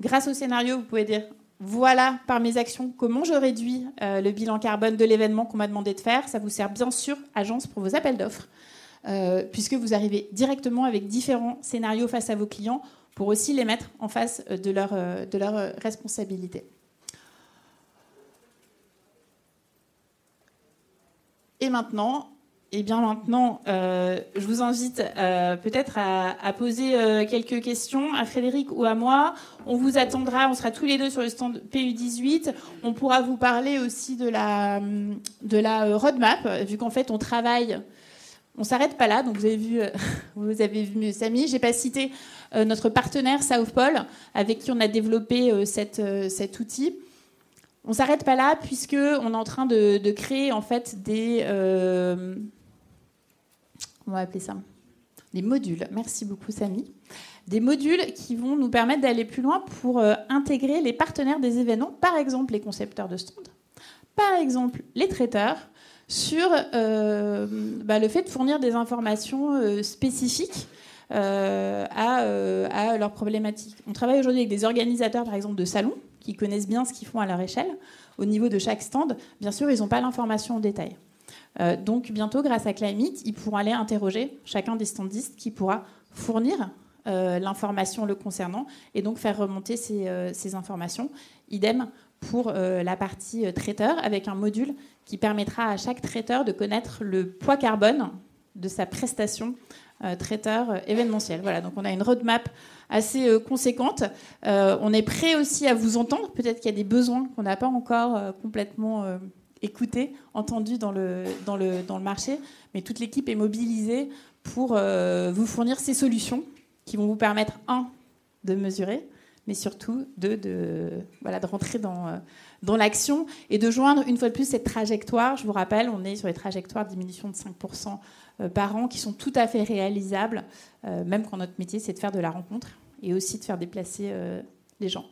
Grâce au scénario, vous pouvez dire voilà par mes actions comment je réduis euh, le bilan carbone de l'événement qu'on m'a demandé de faire. Ça vous sert bien sûr, agence, pour vos appels d'offres, euh, puisque vous arrivez directement avec différents scénarios face à vos clients pour aussi les mettre en face de leur, de leur responsabilité. Et maintenant, eh bien maintenant, euh, je vous invite euh, peut-être à, poser euh, quelques questions à Frédéric ou à moi. On vous attendra, on sera tous les deux sur le stand PU18. On pourra vous parler aussi de la, de la roadmap, vu qu'en fait on travaille. On s'arrête pas là, donc vous avez vu, vous avez vu Samy. J'ai pas cité notre partenaire South Pole, avec qui on a développé cet outil. On s'arrête pas là puisque on est en train de, de créer en fait des on va appeler ça des modules. Merci beaucoup, Samy. Des modules qui vont nous permettre d'aller plus loin pour euh, intégrer les partenaires des événements, par exemple les concepteurs de stands, par exemple les traiteurs, sur euh, bah, le fait de fournir des informations euh, spécifiques à, à, leurs problématiques. On travaille aujourd'hui avec des organisateurs, par exemple, de salons, qui connaissent bien ce qu'ils font à leur échelle. Au niveau de chaque stand, bien sûr, ils n'ont pas l'information en détail. Euh, donc bientôt, grâce à Climate, ils pourront aller interroger chacun des standistes qui pourra fournir euh, l'information le concernant et donc faire remonter ces, euh, informations. Idem pour la partie traiteur avec un module qui permettra à chaque traiteur de connaître le poids carbone de sa prestation traiteur événementiel. Voilà, donc on a une roadmap assez conséquente. on est prêt aussi à vous entendre. Peut-être qu'il y a des besoins qu'on n'a pas encore complètement écouté, entendu dans le, marché, mais toute l'équipe est mobilisée pour euh, vous fournir ces solutions qui vont vous permettre, un, de mesurer, mais surtout, deux, de, rentrer dans, euh, dans l'action et de joindre une fois de plus cette trajectoire. Je vous rappelle, on est sur les trajectoires de diminution de 5% euh, par an qui sont tout à fait réalisables, même quand notre métier, c'est de faire de la rencontre et aussi de faire déplacer les gens.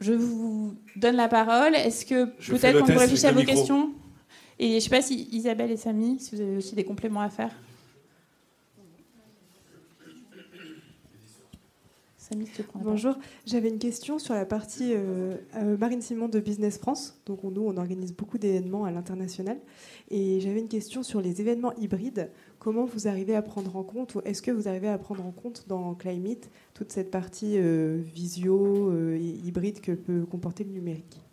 Je vous donne la parole. Est-ce que peut-être qu'on peut réfléchir à vos questions? Et je ne sais pas si Isabelle et Samy, si vous avez aussi des compléments à faire. Bonjour, j'avais une question sur la partie euh, euh, Marine Simon de Business France. Donc nous, on organise beaucoup d'événements à l'international. Et j'avais une question sur les événements hybrides. Comment vous arrivez à prendre en compte, ou est-ce que vous arrivez à prendre en compte dans Climate toute cette partie euh, visio et hybride que peut comporter le numérique?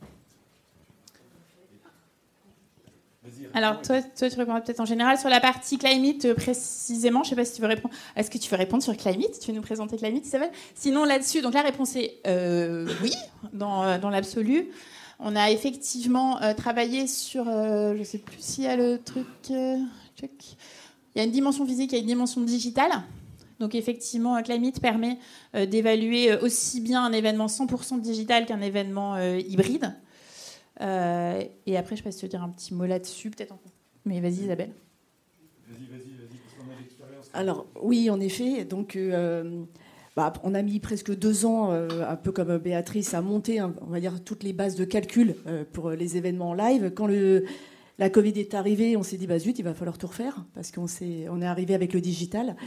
Alors, toi, tu réponds peut-être en général sur la partie Climate euh, précisément. Je ne sais pas si tu veux répondre. Est-ce que tu veux répondre sur Climate? Tu veux nous présenter Climate, Isabelle? Sinon, là-dessus, donc la réponse est euh, oui, dans, euh, dans l'absolu. On a effectivement travaillé sur. je ne sais plus s'il y a le truc. il y a une dimension physique, a une dimension digitale. Donc effectivement, Climate permet d'évaluer aussi bien un événement 100% digital qu'un événement hybride. Euh, et après, je sais pas si tu veux dire un petit mot là-dessus, peut-être. Mais vas-y, Isabelle. Vas-y, vas-y, vas-y, parce qu'on a l'expérience. Alors, oui, en effet. Donc, euh, bah, on a mis presque deux ans, euh, un peu comme Béatrice, à monter, on va dire, toutes les bases de calcul pour les événements en live. Quand le, la Covid est arrivée, on s'est dit, bah zut, il va falloir tout refaire, parce qu'on est, on est arrivé avec le digital.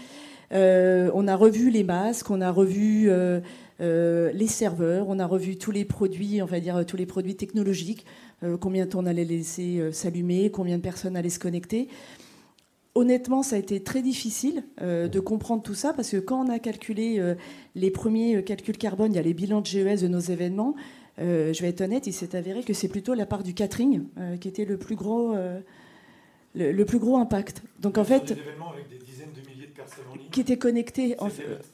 on a revu les masques, on a revu euh, les serveurs, on a revu tous les produits, on va dire tous les produits technologiques, euh, combien de temps on allait laisser euh, s'allumer, combien de personnes allaient se connecter. Honnêtement, ça a été très difficile de comprendre tout ça parce que quand on a calculé les premiers calculs carbone, il y a les bilans de GES de nos événements. je vais être honnête, il s'est avéré que c'est plutôt la part du catering qui était le plus gros, le, plus gros impact. Donc en fait, des événements avec des dizaines de qui étaient connectés.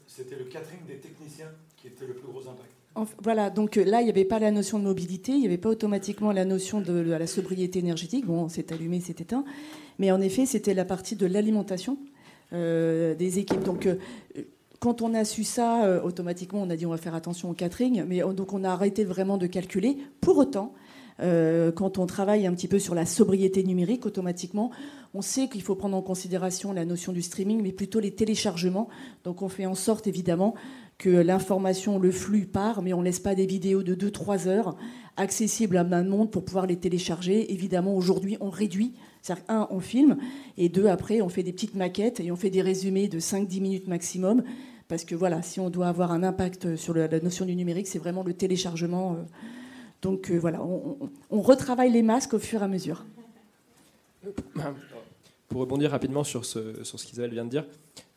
C'était le catering des techniciens qui était le plus gros impact. voilà, donc euh, là, il n'y avait pas la notion de mobilité, il n'y avait pas automatiquement la notion de, la sobriété énergétique. Bon, c'est allumé, c'est éteint. Mais en effet, c'était la partie de l'alimentation euh, des équipes. Donc, euh, quand on a su ça, automatiquement, on a dit on va faire attention au catering. Mais donc, on a arrêté vraiment de calculer. Pour autant, quand on travaille un petit peu sur la sobriété numérique, automatiquement, on sait qu'il faut prendre en considération la notion du streaming, mais plutôt les téléchargements. Donc on fait en sorte, évidemment, que l'information, le flux part, mais on ne laisse pas des vidéos de 2-3 heures accessibles à un monde pour pouvoir les télécharger. Évidemment, aujourd'hui, on réduit. C'est-à-dire, un, on filme, et deux, après, on fait des petites maquettes et on fait des résumés de 5-10 minutes maximum parce que voilà, si on doit avoir un impact sur la notion du numérique, c'est vraiment le téléchargement. Donc voilà, on, retravaille les masques au fur et à mesure. Pour rebondir rapidement sur ce, qu'Isabelle vient de dire,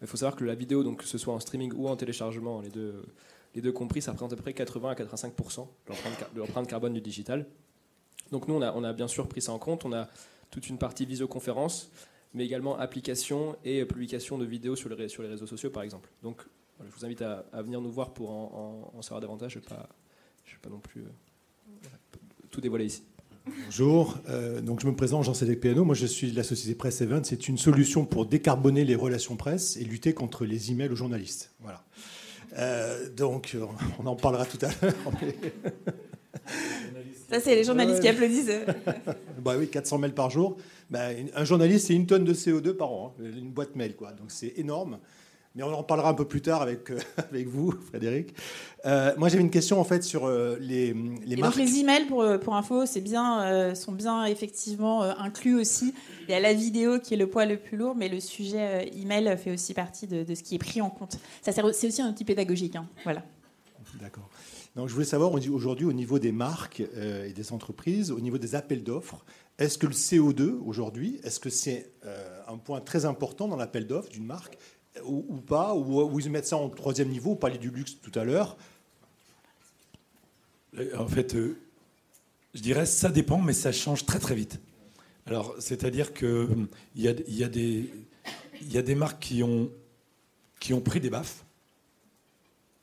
il faut savoir que la vidéo, donc que ce soit en streaming ou en téléchargement, les deux, les deux compris, ça représente à peu près 80 à 85 de l'empreinte carbone du digital. Donc nous, on a, bien sûr pris ça en compte. On a toute une partie visioconférence, mais également application et publication de vidéos sur les, réseaux sociaux, par exemple. Donc je vous invite à, venir nous voir pour en, savoir davantage. Je ne pas non plus euh, tout dévoiler ici. Bonjour, euh, donc je me présente Jean-Cédric PNO, moi je suis de la société Presse Event, c'est une solution pour décarboner les relations presse et lutter contre les emails aux journalistes. Voilà. Euh, donc on en parlera tout à l'heure. Ça c'est les journalistes qui applaudissent. bah oui, 400 mails par jour. Bah, un journaliste c'est une tonne de CO2 par an, hein, une boîte mail quoi, donc c'est énorme mais on en parlera un peu plus tard avec, euh, avec vous, Frédéric. Euh, moi, j'avais une question en fait sur euh, les, les marques. Donc les emails, pour, pour info, c'est bien, sont bien effectivement inclus aussi. Il y a la vidéo qui est le poids le plus lourd, mais le sujet email fait aussi partie de, de ce qui est pris en compte. Ça c'est aussi un outil pédagogique. Hein. Voilà. D'accord. Donc je voulais savoir aujourd'hui au niveau des marques et des entreprises, au niveau des appels d'offres, est-ce que le CO2 aujourd'hui, est-ce que c'est un point très important dans l'appel d'offres d'une marque ou, pas, ou, ils mettent ça en troisième niveau, vous du luxe tout à l'heure. Euh, en fait, euh, je dirais ça dépend, mais ça change très très vite. Alors, c'est-à-dire qu'il y a, y, a des, marques qui ont, pris des baffes.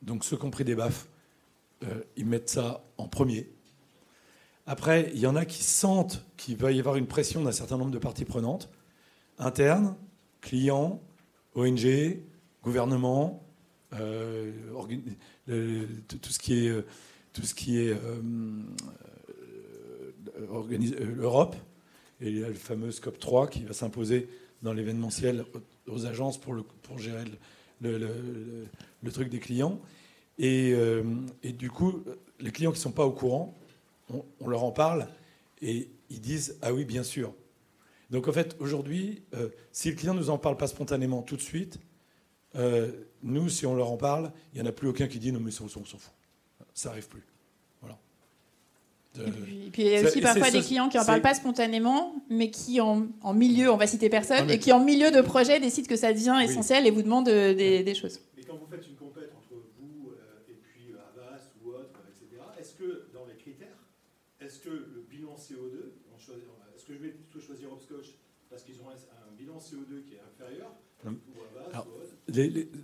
Donc, ceux qui ont pris des baffes, euh, ils mettent ça en premier. Après, il y en a qui sentent qu'il va y avoir une pression d'un certain nombre de parties prenantes, internes, clients, ONG, gouvernement, euh, tout ce qui est, tout ce qui est euh, euh, l'Europe et le fameux SCOP 3 qui va s'imposer dans l'événementiel aux agences pour, gérer le, truc des clients. Et, et, du coup, les clients qui ne sont pas au courant, on, leur en parle et ils disent Ah oui, bien sûr. Donc en fait, aujourd'hui, euh, si le client ne nous en parle pas spontanément tout de suite, euh, nous, si on leur en parle, il n'y en a plus aucun qui dit non mais on, s'en fout. Ça n'arrive plus. Voilà. et, puis, il y a aussi parfois des clients qui n'en parlent pas spontanément, mais qui en, milieu, on va citer personne, et qui en milieu de projet décident que ça devient essentiel et vous demandent euh, des, choses. Mais quand vous faites une compète entre vous et puis Avas ou autre, etc., est-ce que dans les critères, est-ce que le bilan CO2 est-ce que je vais choisir Hopscotch parce qu'ils ont un, bilan CO2 qui est inférieur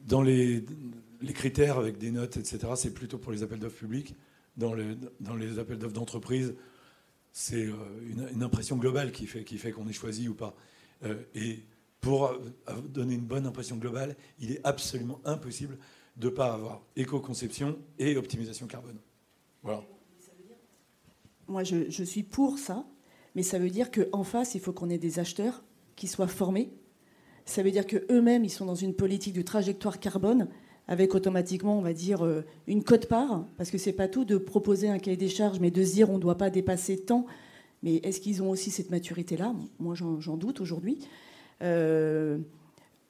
Dans les, critères avec des notes, etc., c'est plutôt pour les appels d'offres publics. Dans, dans les appels d'offres d'entreprise, c'est euh, une, impression globale qui fait qui fait qu'on est choisi ou pas. Euh, et pour euh, donner une bonne impression globale, il est absolument impossible de ne pas avoir éco-conception et optimisation carbone. Voilà. Moi, je, je suis pour ça, mais ça veut dire qu'en face, il faut qu'on ait des acheteurs qui soient formés. Ça veut dire qu'eux-mêmes, ils sont dans une politique de trajectoire carbone avec automatiquement, on va dire, euh, une cote-part, parce que c'est pas tout de proposer un cahier des charges, mais de se dire on ne doit pas dépasser tant. Mais est-ce qu'ils ont aussi cette maturité-là? Moi, j'en doute aujourd'hui. Euh,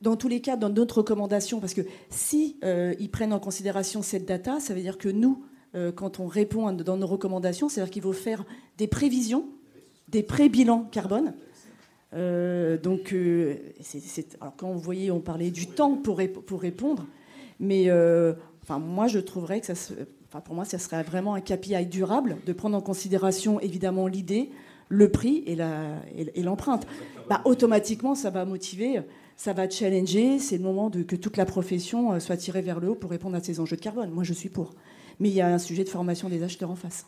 dans tous les cas, dans notre recommandation, parce que si euh, prennent en considération cette data, ça veut dire que nous, quand on répond dans nos recommandations, c'est-à-dire qu'il faut faire des prévisions des pré-bilans carbone. Euh, donc, euh, alors quand vous voyez, on parlait du temps pour, pour répondre, mais euh, enfin, moi, je trouverais que ça, enfin, pour moi, ça serait vraiment un KPI durable de prendre en considération évidemment l'idée, le prix et l'empreinte. Bah, automatiquement, ça va motiver, ça va challenger. C'est le moment de, que toute la profession soit tirée vers le haut pour répondre à ces enjeux de carbone. Moi, je suis pour. Mais il y a un sujet de formation des acheteurs en face.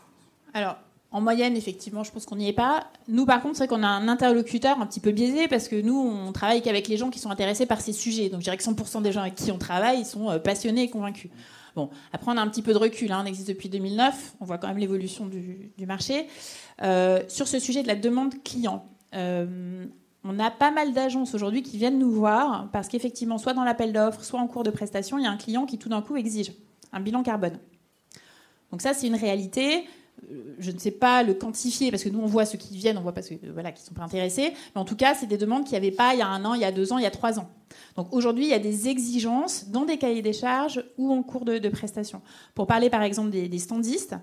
Alors, en moyenne, effectivement, je pense qu'on n'y est pas. Nous, par contre, c'est qu'on a un interlocuteur un petit peu biaisé parce que nous, on travaille qu'avec les gens qui sont intéressés par ces sujets. Donc, je dirais que 100% des gens avec qui on travaille, sont euh, passionnés et convaincus. Bon, après, on a un petit peu de recul. Hein. On existe depuis 2009. On voit quand même l'évolution du, marché. Euh, sur ce sujet de la demande client, euh, on a pas mal d'agences aujourd'hui qui viennent nous voir parce qu'effectivement, soit dans l'appel d'offres, soit en cours de prestation, il y a un client qui tout d'un coup exige un bilan carbone. Donc ça, c'est une réalité. Je ne sais pas le quantifier parce que nous on voit ceux qui viennent, on voit pas ceux voilà, qui sont pas intéressés. Mais en tout cas, c'est des demandes qu'il n'y avait pas il y a un an, il y a deux ans, il y a trois ans. Donc aujourd'hui, il y a des exigences dans des cahiers des charges ou en cours de, prestation. Pour parler par exemple des, standistes,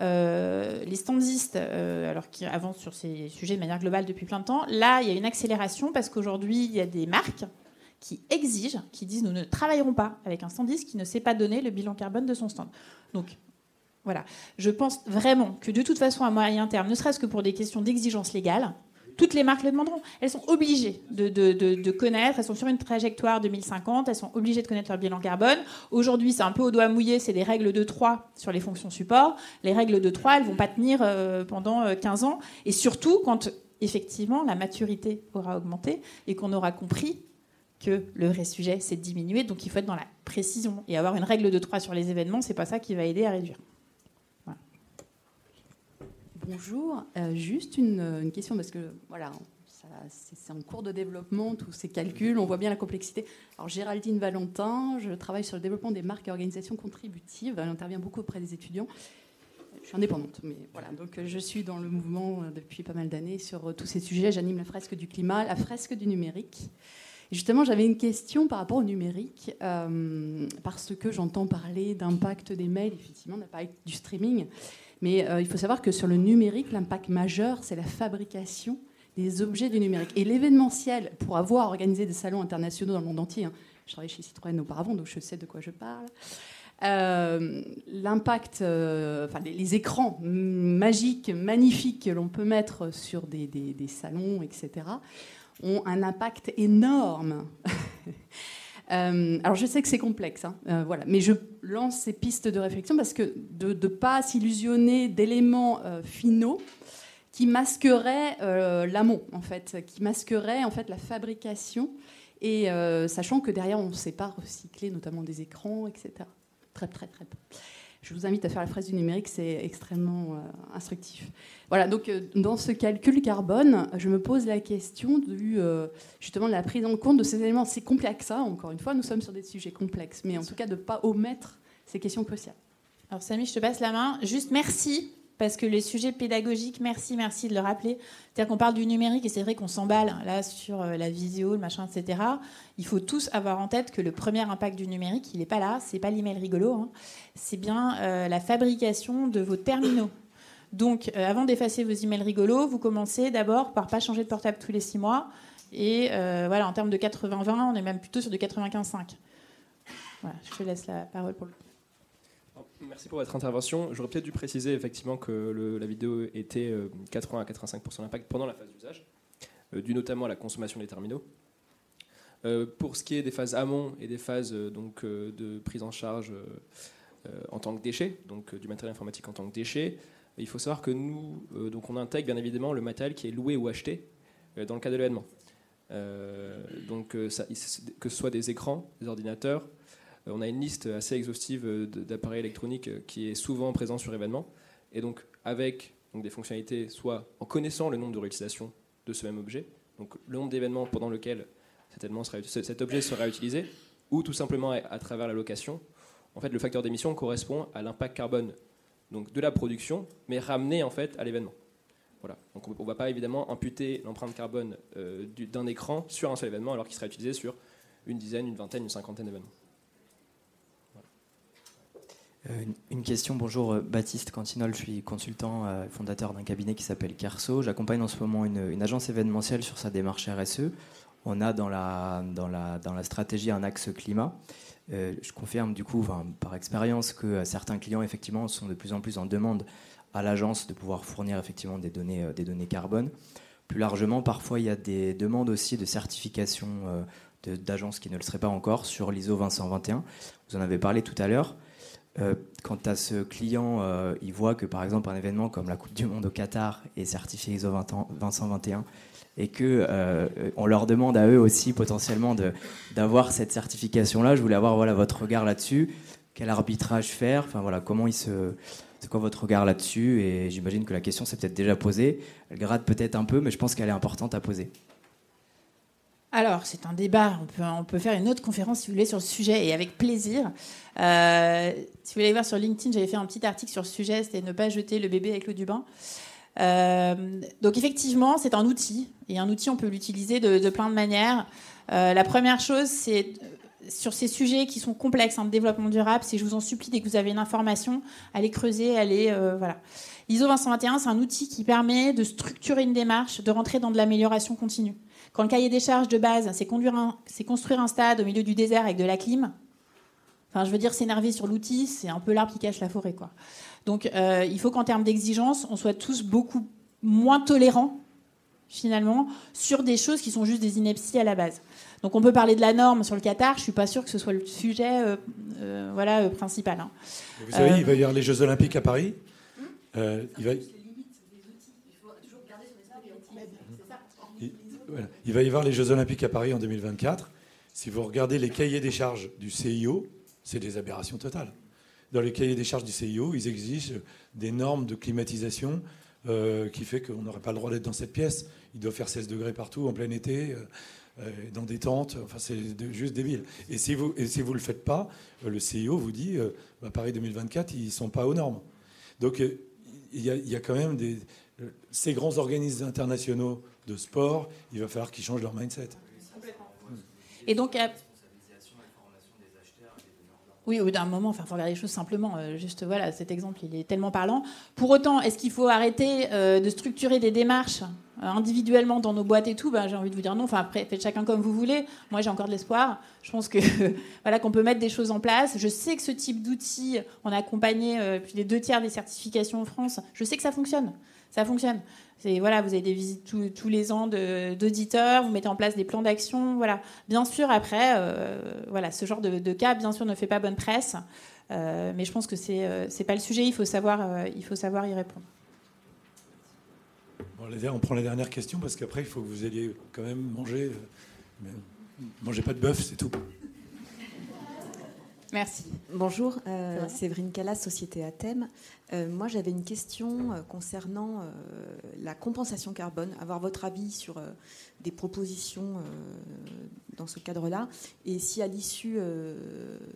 euh, les standistes, euh, alors qui avancent sur ces sujets de manière globale depuis plein de temps, là il y a une accélération parce qu'aujourd'hui il y a des marques qui exigent, qui disent nous ne travaillerons pas avec un standiste qui ne sait pas donner le bilan carbone de son stand. Donc voilà. Je pense vraiment que de toute façon, à moyen terme, ne serait-ce que pour des questions d'exigence légale, toutes les marques le demanderont. Elles sont obligées de, connaître, elles sont sur une trajectoire 2050, elles sont obligées de connaître leur bilan carbone. Aujourd'hui, c'est un peu au doigt mouillé, c'est des règles de 3 sur les fonctions support. Les règles de 3, elles vont pas tenir euh, pendant 15 euh, ans. Et surtout, quand effectivement la maturité aura augmenté et qu'on aura compris que le vrai sujet, c'est de diminuer. Donc il faut être dans la précision. Et avoir une règle de 3 sur les événements, c'est pas ça qui va aider à réduire. Bonjour, euh, juste une, question parce que voilà, c'est en cours de développement tous ces calculs, on voit bien la complexité. Alors Géraldine Valentin, je travaille sur le développement des marques et organisations contributives, elle intervient beaucoup auprès des étudiants. Je suis indépendante, mais voilà, donc euh, je suis dans le mouvement euh, depuis pas mal d'années sur tous ces sujets. J'anime la fresque du climat, la fresque du numérique. justement, j'avais une question par rapport au numérique, parce que j'entends parler d'impact des mails, effectivement, d'impact du streaming. Mais euh, il faut savoir que sur le numérique, l'impact majeur, c'est la fabrication des objets du numérique. Et l'événementiel, pour avoir organisé des salons internationaux dans le monde entier, hein, je travaillais chez Citroën auparavant, donc je sais de quoi je parle. Euh, l'impact, euh, enfin les, écrans magiques, magnifiques que l'on peut mettre sur des, des, salons, etc., ont un impact énorme Euh, alors je sais que c'est complexe, hein, euh, voilà, mais je lance ces pistes de réflexion parce que de ne pas s'illusionner d'éléments euh, finaux qui masqueraient l'amont, en fait, qui masqueraient en fait la fabrication, et sachant que derrière on ne sait pas recycler notamment des écrans, etc. Très très très peu. Je vous invite à faire la phrase du numérique, c'est extrêmement euh, instructif. Voilà, donc euh, dans ce calcul carbone, je me pose la question du, euh, justement de la prise en compte de ces éléments. C'est complexe, ça, hein, encore une fois, nous sommes sur des sujets complexes, mais en tout cas de ne pas omettre ces questions cruciales. Alors Samy, je te passe la main. Juste merci parce que les sujets pédagogiques, merci, merci de le rappeler. C'est-à-dire qu'on parle du numérique et c'est vrai qu'on s'emballe là sur euh, la visio, le machin, etc. Il faut tous avoir en tête que le premier impact du numérique, il n'est pas là, c'est pas l'email rigolo, hein. c'est bien euh, la fabrication de vos terminaux. Donc, euh, avant d'effacer vos emails rigolos, vous commencez d'abord par pas changer de portable tous les six mois. Et voilà, en termes de 80-20, on est même plutôt sur du 95-5. Voilà, je te laisse la parole pour le Merci pour votre intervention. J'aurais peut-être dû préciser effectivement que la vidéo était 80 euh, à 85% d'impact pendant la phase d'usage, euh, dû notamment à la consommation des terminaux. Euh, pour ce qui est des phases amont et des phases donc, de prise en charge en tant que déchet, donc du matériel informatique en tant que déchet, il faut savoir que nous, donc on intègre bien évidemment le matériel qui est loué ou acheté dans le cas de l'événement. donc que ce soit des écrans, des ordinateurs, on a une liste assez exhaustive euh, d'appareils électroniques euh, qui est souvent présent sur événement. Et donc, avec des fonctionnalités, soit en connaissant le nombre de réutilisations de ce même objet, donc le nombre d'événements pendant lequel cet, objet sera utilisé, ou tout simplement à, travers la location, en fait, le facteur d'émission correspond à l'impact carbone de la production, mais ramené en fait à l'événement. Donc on ne va pas évidemment imputer l'empreinte carbone d'un écran sur un seul événement alors qu'il sera utilisé sur une dizaine, une vingtaine, une cinquantaine d'événements. Euh, une question, bonjour euh, Baptiste Cantinol, je suis consultant euh, fondateur d'un cabinet qui s'appelle Carso. J'accompagne en ce moment une, agence événementielle sur sa démarche RSE. On a dans la, dans la, dans la stratégie un axe climat. je confirme du coup par expérience que certains clients effectivement sont de plus en plus en demande à l'agence de pouvoir fournir effectivement des données, des données carbone. Plus largement, parfois il y a des demandes aussi de certification d'agences qui ne le seraient pas encore sur l'ISO 2121. Vous en avez parlé tout à l'heure. Euh, quand à ce client, euh, il voit que par exemple un événement comme la Coupe du Monde au Qatar est certifié ISO 21 et que euh, on leur demande à eux aussi potentiellement d'avoir cette certification-là, je voulais avoir voilà votre regard là-dessus. Quel arbitrage faire? Enfin voilà, comment il se c'est quoi votre regard là-dessus? Et j'imagine que la question s'est peut-être déjà posée. Elle gratte peut-être un peu, mais je pense qu'elle est importante à poser. Alors, c'est un débat. On peut, on peut, faire une autre conférence, si vous voulez, sur le sujet, et avec plaisir. Euh, si vous voulez voir sur LinkedIn, j'avais fait un petit article sur ce sujet, c'était ne pas jeter le bébé avec l'eau du bain. Euh, donc, effectivement, c'est un outil. Et un outil, on peut l'utiliser de, plein de manières. Euh, la première chose, c'est sur ces sujets qui sont complexes en hein, développement durable, c'est je vous en supplie, dès que vous avez une information, allez creuser, allez... voilà. L'ISO 221, c'est un outil qui permet de structurer une démarche, de rentrer dans de l'amélioration continue. Quand le cahier des charges de base, c'est construire un stade au milieu du désert avec de la clim, enfin, je veux dire, s'énerver sur l'outil, c'est un peu l'arbre qui cache la forêt. Quoi. Donc, euh, il faut qu'en termes d'exigence, on soit tous beaucoup moins tolérants, finalement, sur des choses qui sont juste des inepties à la base. Donc, on peut parler de la norme sur le Qatar, je ne suis pas sûre que ce soit le sujet euh, euh, voilà, principal. Hein. Vous savez, il va y avoir les Jeux Olympiques à Paris. Euh, il, va... il va y avoir les Jeux Olympiques à Paris en 2024. Si vous regardez les cahiers des charges du CIO, c'est des aberrations totales. Dans les cahiers des charges du CIO, ils exigent des normes de climatisation euh, qui fait qu'on n'aurait pas le droit d'être dans cette pièce. Il doit faire 16 degrés partout en plein été, euh, dans des tentes. Enfin, c'est juste débile. Et si vous ne si vous le faites pas, le CIO vous dit bah, Paris 2024, ils ne sont pas aux normes. Donc il y, a, quand même des, ces grands organismes internationaux de sport, il va falloir qu'ils changent leur mindset. Et donc, oui, au bout d'un moment, il faut regarder les choses simplement. Euh, juste, voilà, cet exemple, il est tellement parlant. Pour autant, est-ce qu'il faut arrêter euh, de structurer des démarches euh, individuellement dans nos boîtes et tout? Ben, J'ai envie de vous dire non. Enfin, après, faites chacun comme vous voulez. Moi, j'ai encore de l'espoir. Je pense que voilà qu'on peut mettre des choses en place. Je sais que ce type d'outil, on a accompagné plus des deux tiers des certifications en France. Je sais que ça fonctionne. Ça fonctionne voilà, vous avez des visites tous, les ans d'auditeurs, vous mettez en place des plans d'action, voilà. Bien sûr, après, euh, voilà, ce genre de, cas, bien sûr, ne fait pas bonne presse, euh, mais je pense que c'est euh, c'est pas le sujet. Il faut savoir, il faut savoir y répondre. on prend la dernière question parce qu'après, il faut que vous alliez quand même manger. Mangez pas de bœuf, c'est tout. Merci. Bonjour, euh, Séverine Callas, Société Athème. Euh, moi, j'avais une question euh, concernant la compensation carbone, avoir votre avis sur des propositions dans ce cadre-là. Et si à l'issue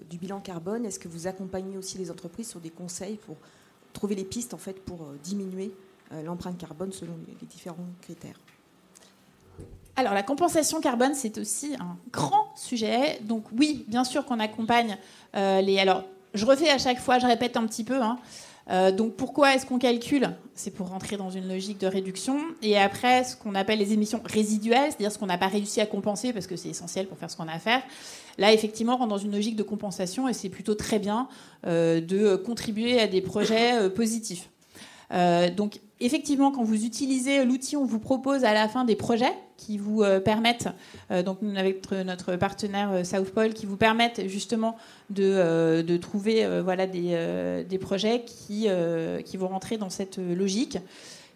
du bilan carbone, est-ce que vous accompagnez aussi les entreprises sur des conseils pour trouver les pistes en fait, pour diminuer l'empreinte carbone selon les différents critères? Alors la compensation carbone, c'est aussi un grand sujet. Donc oui, bien sûr qu'on accompagne euh, les... Alors je refais à chaque fois, je répète un petit peu. Hein. Euh, donc pourquoi est-ce qu'on calcule? C'est pour rentrer dans une logique de réduction. Et après, ce qu'on appelle les émissions résiduelles, c'est-à-dire ce qu'on n'a pas réussi à compenser parce que c'est essentiel pour faire ce qu'on a à faire. Là, effectivement, on rentre dans une logique de compensation et c'est plutôt très bien euh, de contribuer à des projets positifs. donc effectivement, quand vous utilisez l'outil, on vous propose à la fin des projets qui vous euh, permettent, euh, donc avec notre partenaire euh, Southpole, qui vous permettent justement de, trouver voilà, des, projets qui vont rentrer dans cette logique.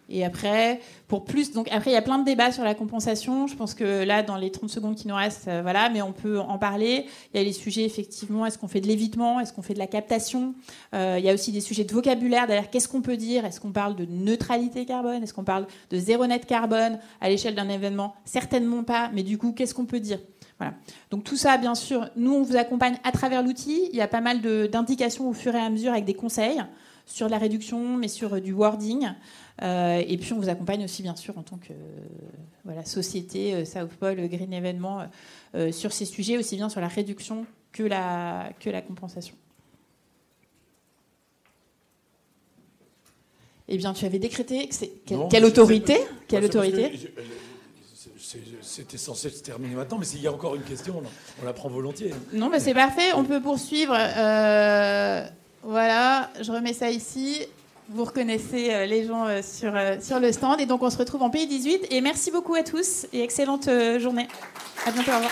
Et après, pour plus, donc après, il y a plein de débats sur la compensation. Je pense que là, dans les 30 secondes qui nous restent, euh, voilà, mais on peut en parler. Il y a les sujets, effectivement, est-ce qu'on fait de l'évitement? Est-ce qu'on fait de la captation? Euh, Il y a aussi des sujets de vocabulaire. D'ailleurs, qu'est-ce qu'on peut dire? Est-ce qu'on parle de neutralité carbone? Est-ce qu'on parle de zéro net carbone à l'échelle d'un événement? Certainement pas, mais du coup, qu'est-ce qu'on peut dire? Voilà. Donc tout ça, bien sûr, nous, on vous accompagne à travers l'outil. Il y a pas mal d'indications au fur et à mesure avec des conseils sur la réduction, mais sur euh, du wording. Euh, et puis on vous accompagne aussi bien sûr en tant que voilà, société euh, South Pole Green Événement euh, sur ces sujets, aussi bien sur la réduction que la, que la compensation. Eh bien, tu avais décrété que c'est quelle, autorité? Quelle autorité? C'était censé se terminer maintenant, mais s'il y a encore une question, on la prend volontiers. Non, mais c'est parfait. On peut poursuivre. voilà, je remets ça ici vous reconnaissez euh, les gens euh, sur, euh, sur le stand. Et donc, on se retrouve en pays 18. Et merci beaucoup à tous et excellente journée. À bientôt. Au revoir.